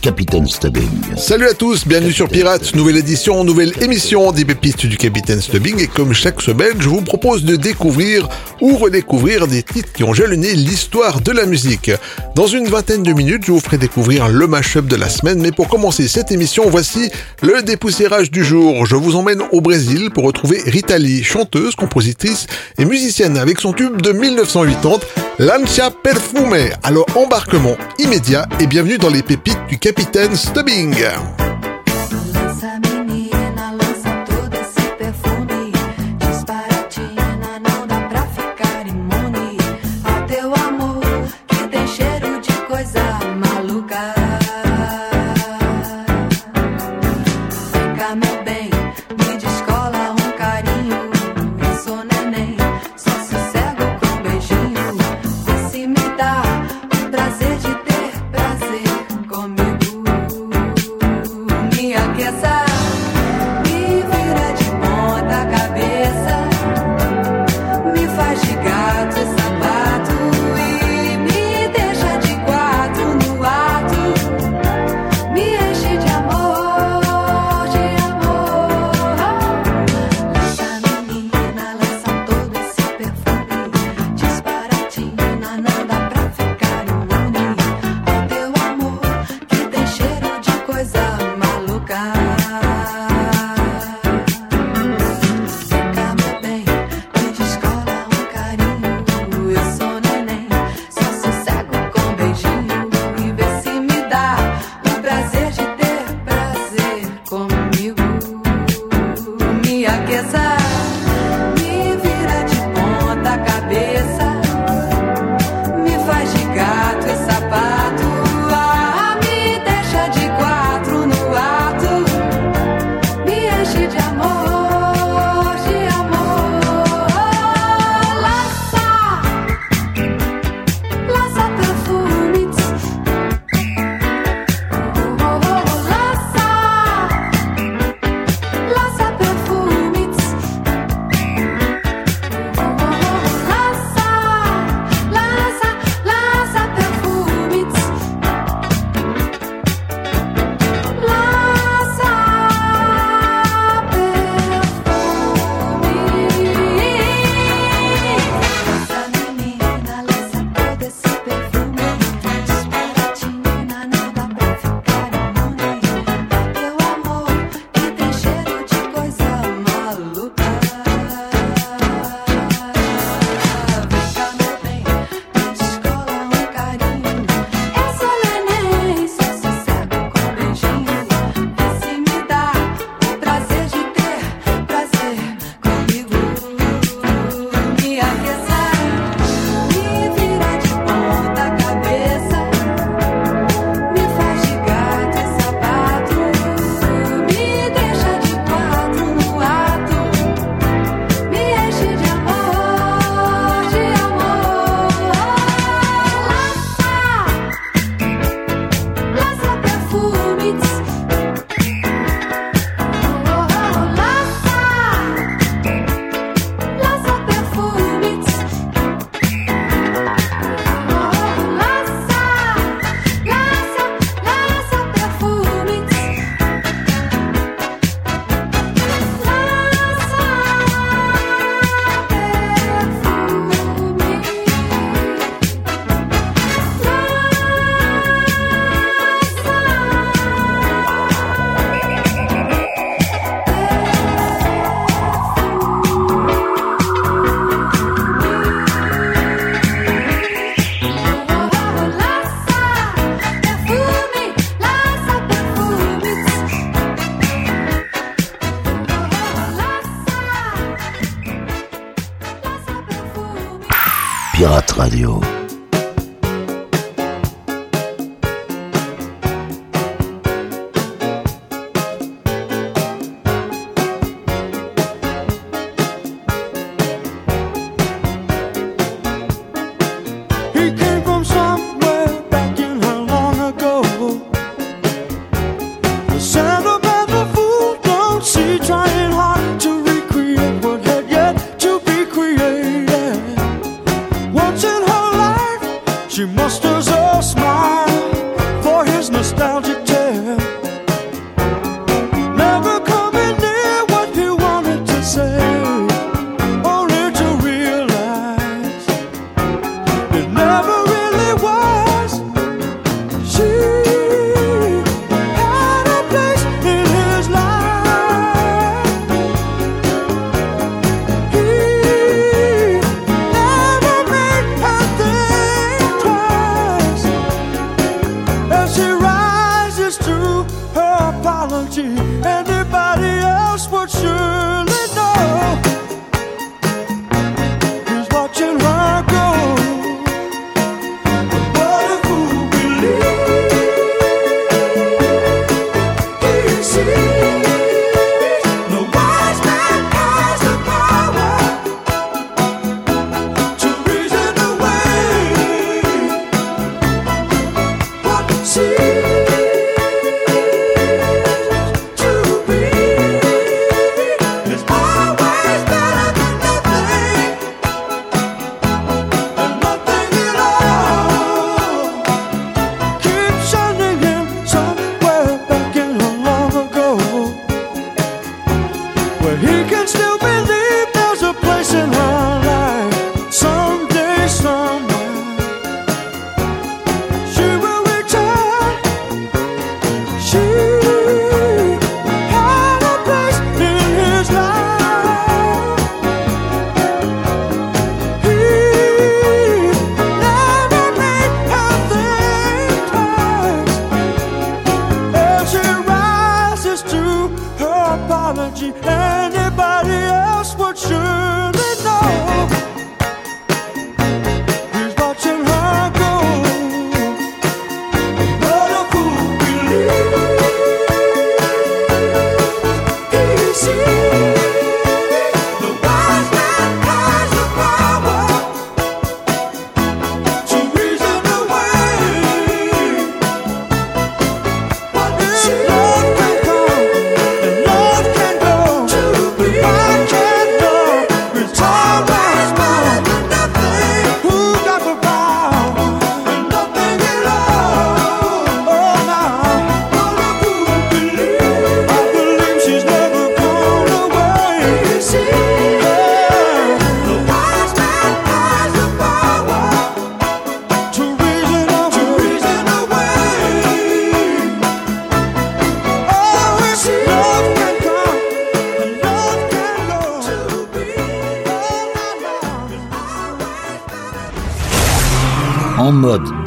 Capitaine Stubbing. Salut à tous, bienvenue sur Pirates, nouvelle édition, nouvelle émission des pépites du Capitaine Stubbing et comme chaque semaine, je vous propose de découvrir ou redécouvrir des titres qui ont jalonné l'histoire de la musique. Dans une vingtaine de minutes, je vous ferai découvrir le mashup de la semaine, mais pour commencer cette émission, voici le dépoussiérage du jour. Je vous emmène au Brésil pour retrouver Rita Lee, chanteuse, compositrice et musicienne avec son tube de 1980, Lancia Perfume. Alors embarquement immédiat et bienvenue dans les pépites du Capitaine Stubbing.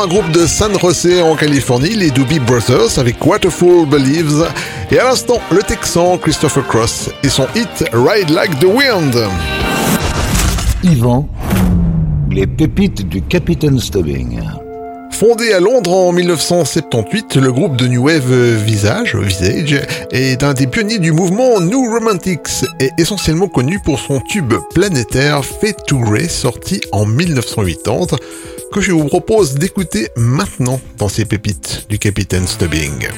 Un groupe de San Jose en Californie, les Doobie Brothers avec Waterfall Believes. Et à l'instant, le Texan Christopher Cross et son hit Ride Like the Wind. Yvan, les pépites du Capitaine Stubbing. Fondé à Londres en 1978, le groupe de New Wave Visage, Visage est un des pionniers du mouvement New Romantics et essentiellement connu pour son tube planétaire Fate to Grey sorti en 1980 que je vous propose d'écouter maintenant dans ces pépites du Capitaine Stubbing.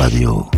Radio.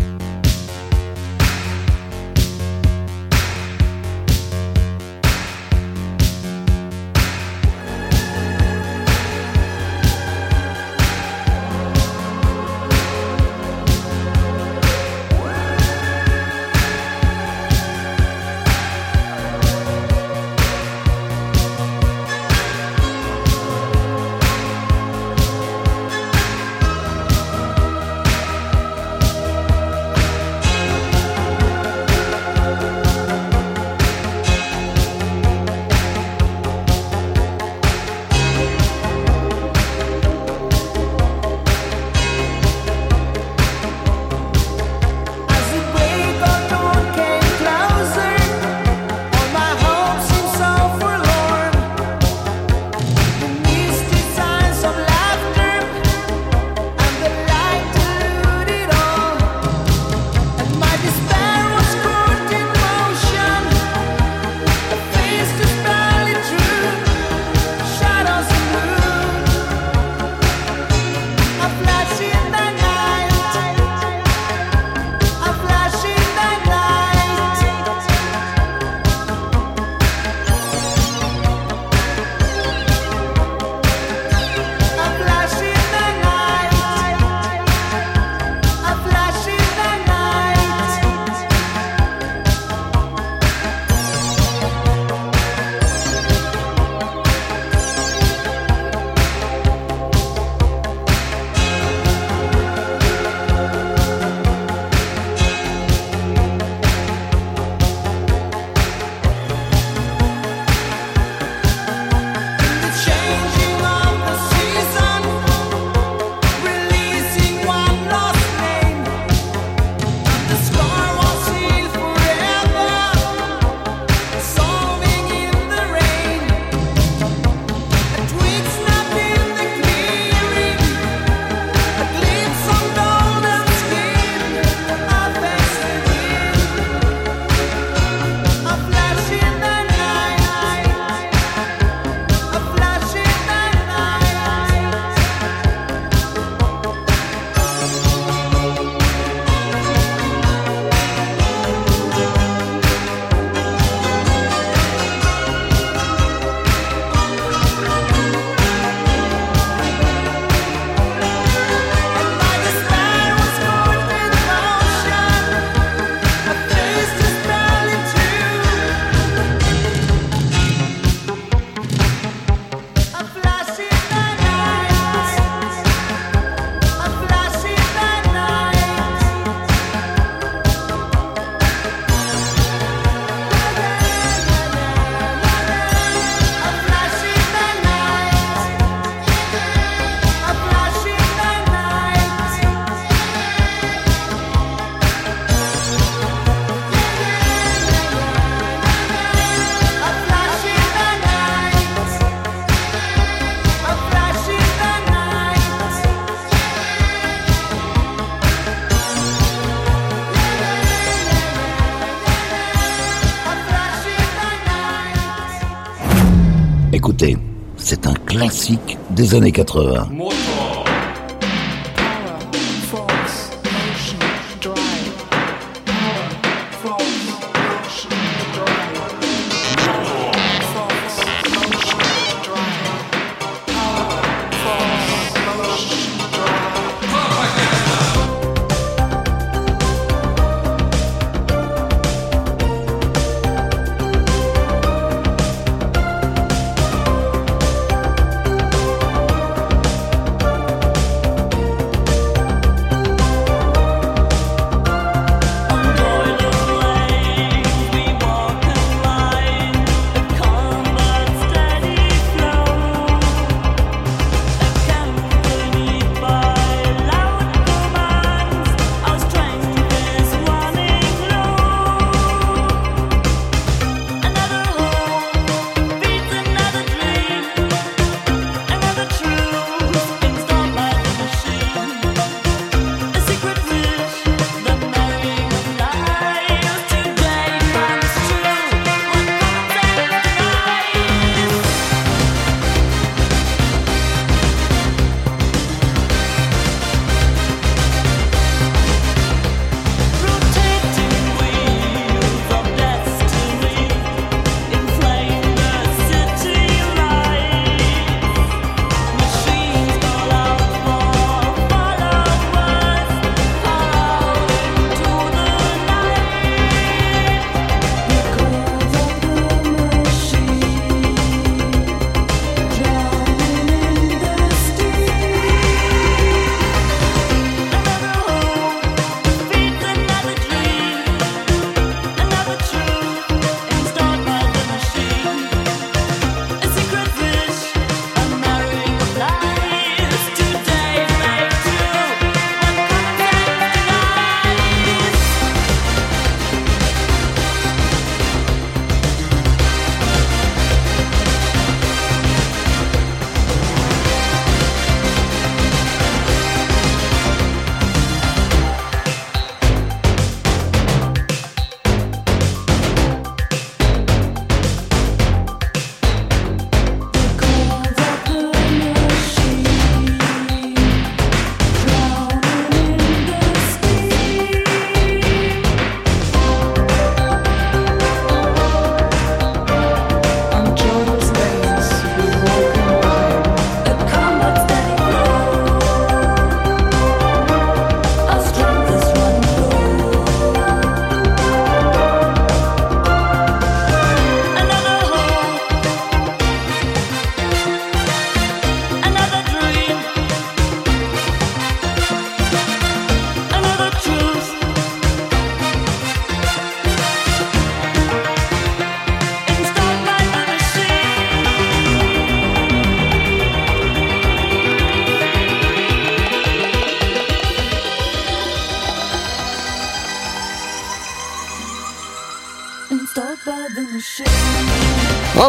Des années 80.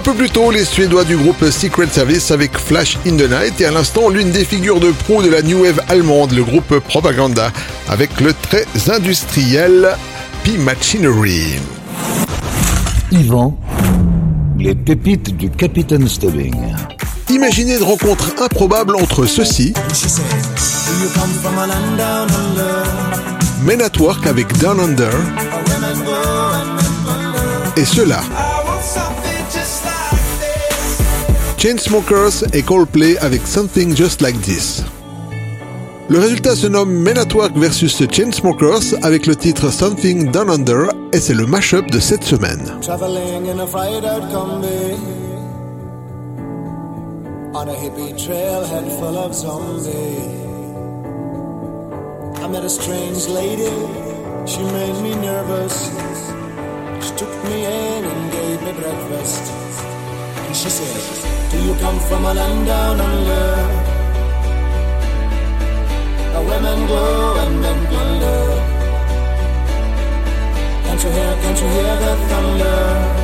Peu plus tôt, les Suédois du groupe Secret Service avec Flash in the Night et à l'instant l'une des figures de proue de la New Wave allemande, le groupe Propaganda, avec le très industriel P Machinery. Yvan, les pépites du Capitaine Stubbing. Imaginez une rencontre improbable entre ceux-ci, Men at Work avec Down Under, et cela. Chainsmokers et Coldplay avec Something Just Like This. Le résultat se nomme Men at Work versus Chainsmokers avec le titre Something Down Under et c'est le mash-up de cette semaine. Traveling in a fried out combi. On a hippie trailhead full of zombies. I met a strange lady. She made me nervous. She took me in and gave me breakfast. And she said Do you come from a land down under? The women go and men plunder. Can't you hear, can't you hear the thunder?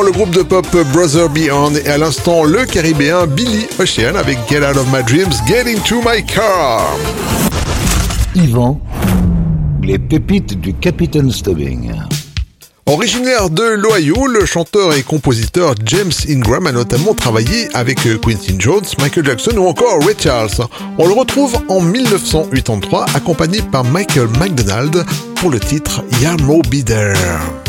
Avant, le groupe de pop Brother Beyond et à l'instant, le caribéen Billy Ocean avec Get Out of My Dreams, Get Into My Car. Yvan, les pépites du Capitaine Stubbing. Originaire de l'Ohio, le chanteur et compositeur James Ingram a notamment travaillé avec Quincy Jones, Michael Jackson ou encore Ray Charles. On le retrouve en 1983 accompagné par Michael McDonald pour le titre Yarmo Be There.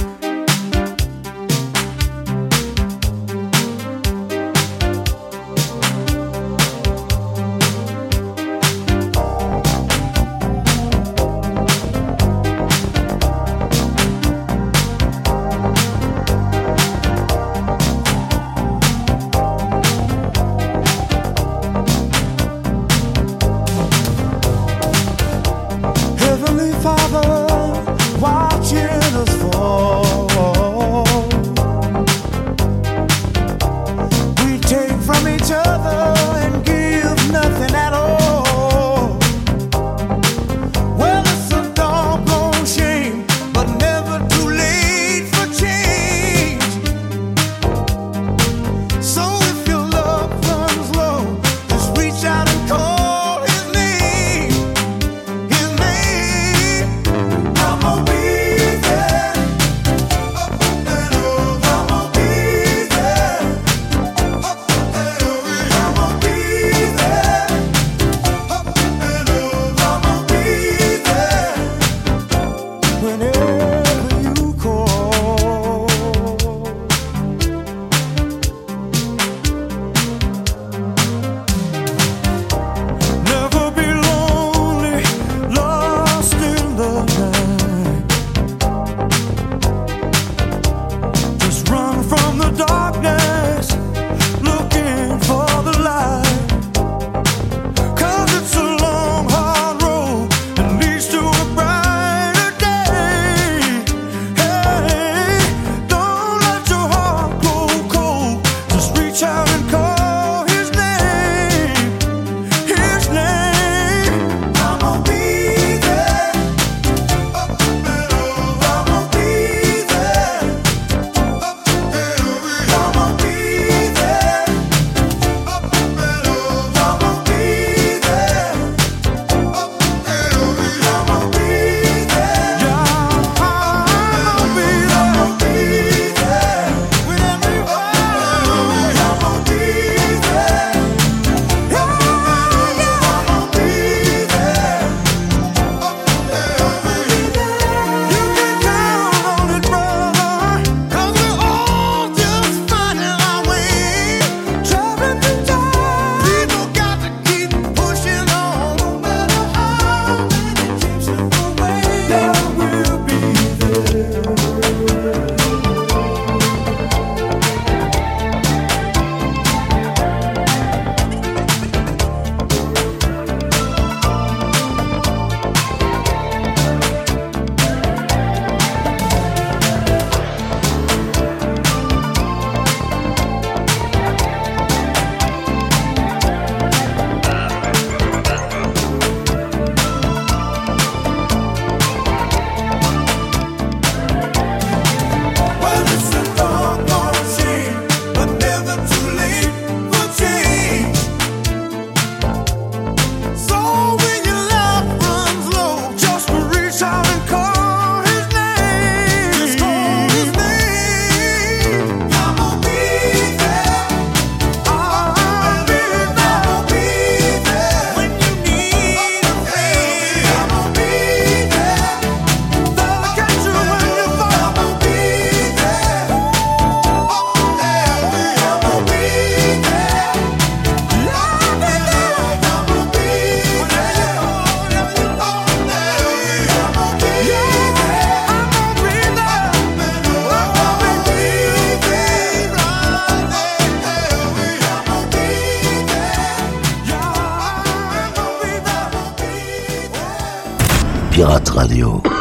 And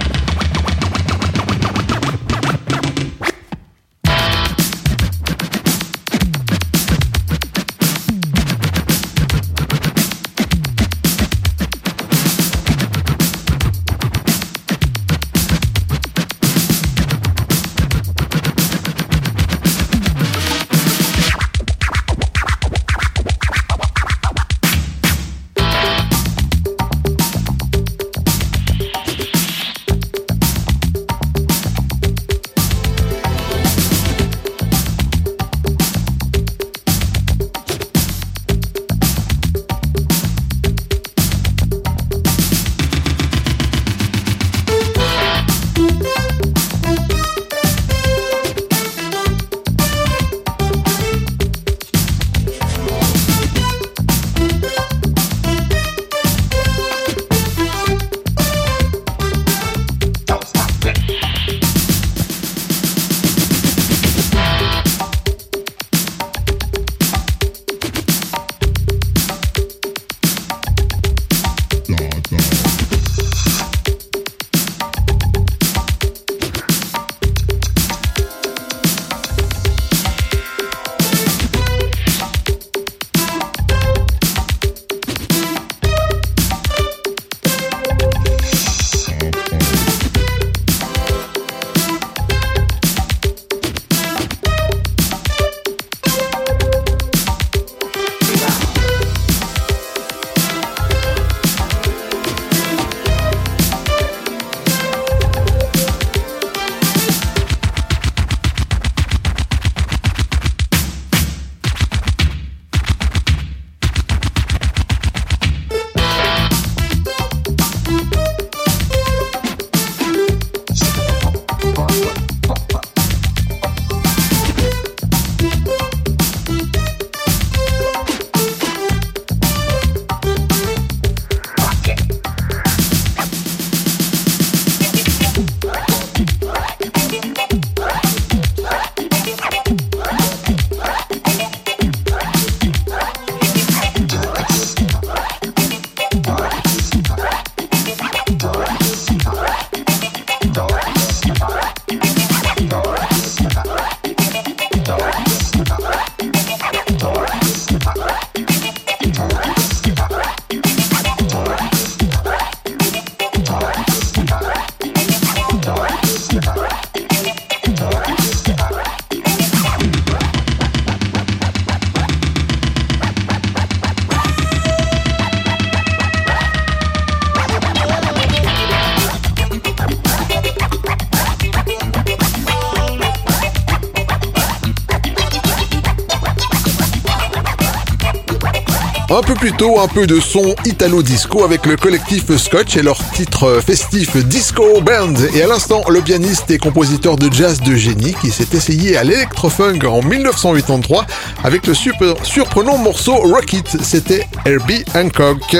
Un peu plus tôt, un peu de son italo-disco avec le collectif Scotch et leur titre festif Disco Band. Et à l'instant, le pianiste et compositeur de jazz de génie qui s'est essayé à l'électrofunk en 1983 avec le surprenant morceau Rocket. C'était Herbie Hancock.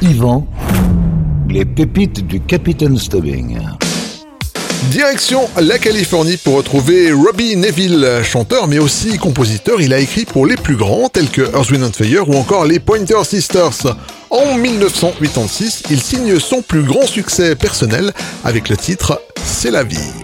Yvan, les pépites du Capitaine Stubbing. Direction la Californie pour retrouver Robbie Neville, chanteur mais aussi compositeur. Il a écrit pour les plus grands tels que Earth, Wind Fire ou encore les Pointer Sisters. En 1986, il signe son plus grand succès personnel avec le titre C'est la vie.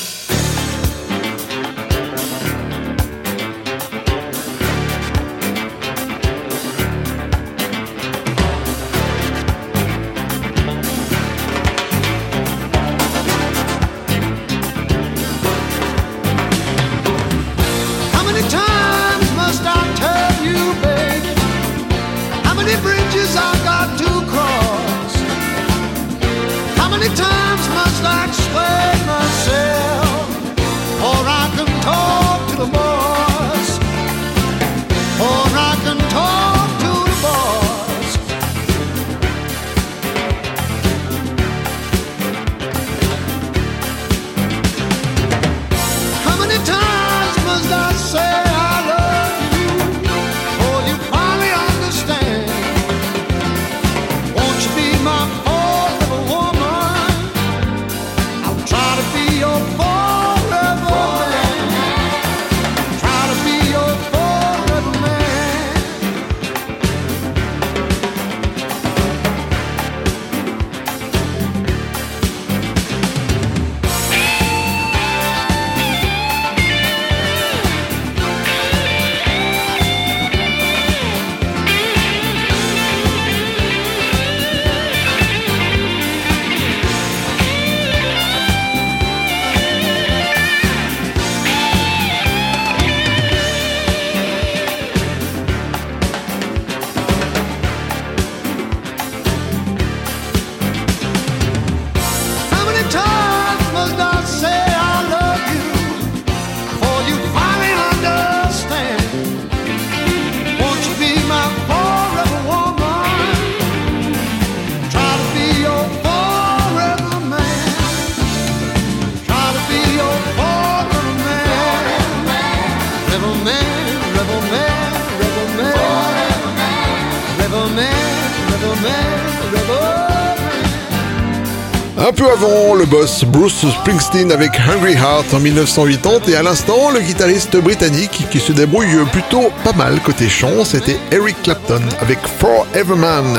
Bruce Springsteen avec Hungry Heart en 1980 et à l'instant, le guitariste britannique qui se débrouille plutôt pas mal côté chant, c'était Eric Clapton avec Forever Man.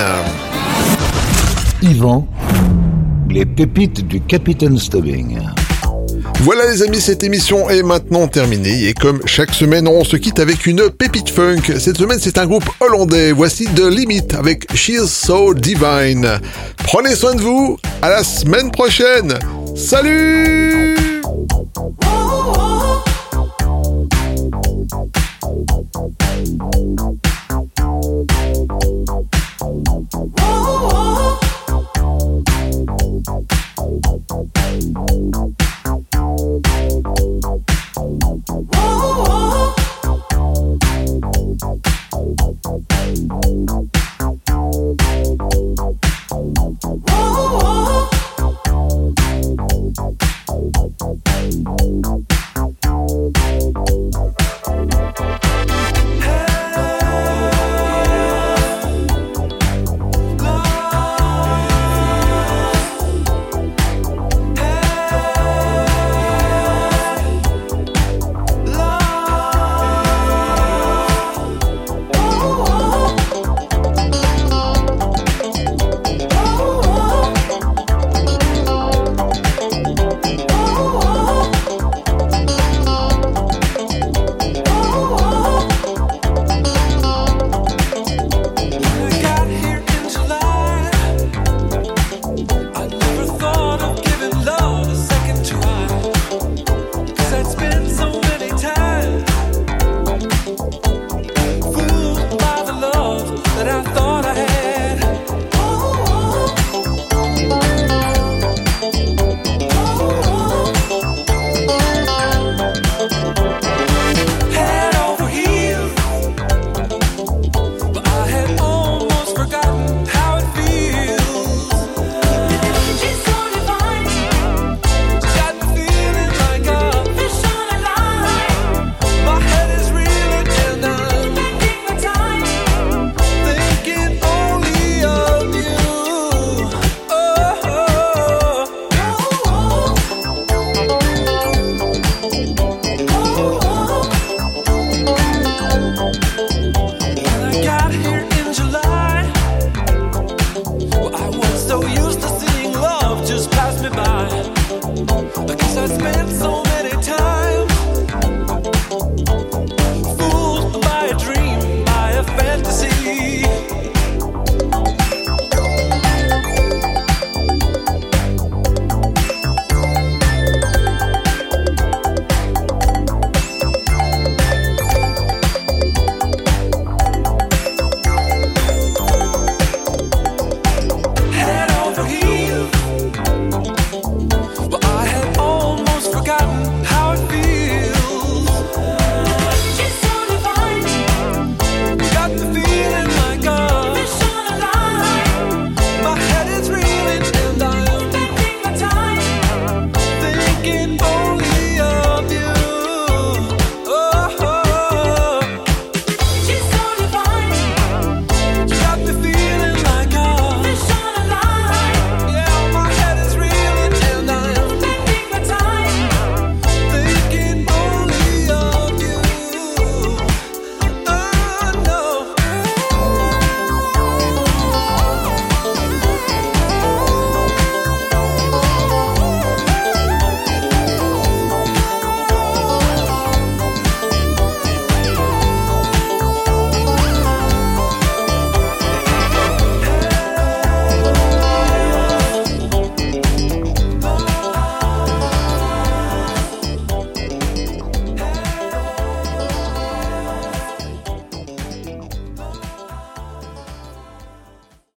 Yvan, les pépites du capitaine Stubbing. Voilà les amis, cette émission est maintenant terminée et comme chaque semaine, on se quitte avec une pépite funk. Cette semaine, c'est un groupe hollandais. Voici The Limit avec She's So Divine. Prenez soin de vous. À la semaine prochaine. Salut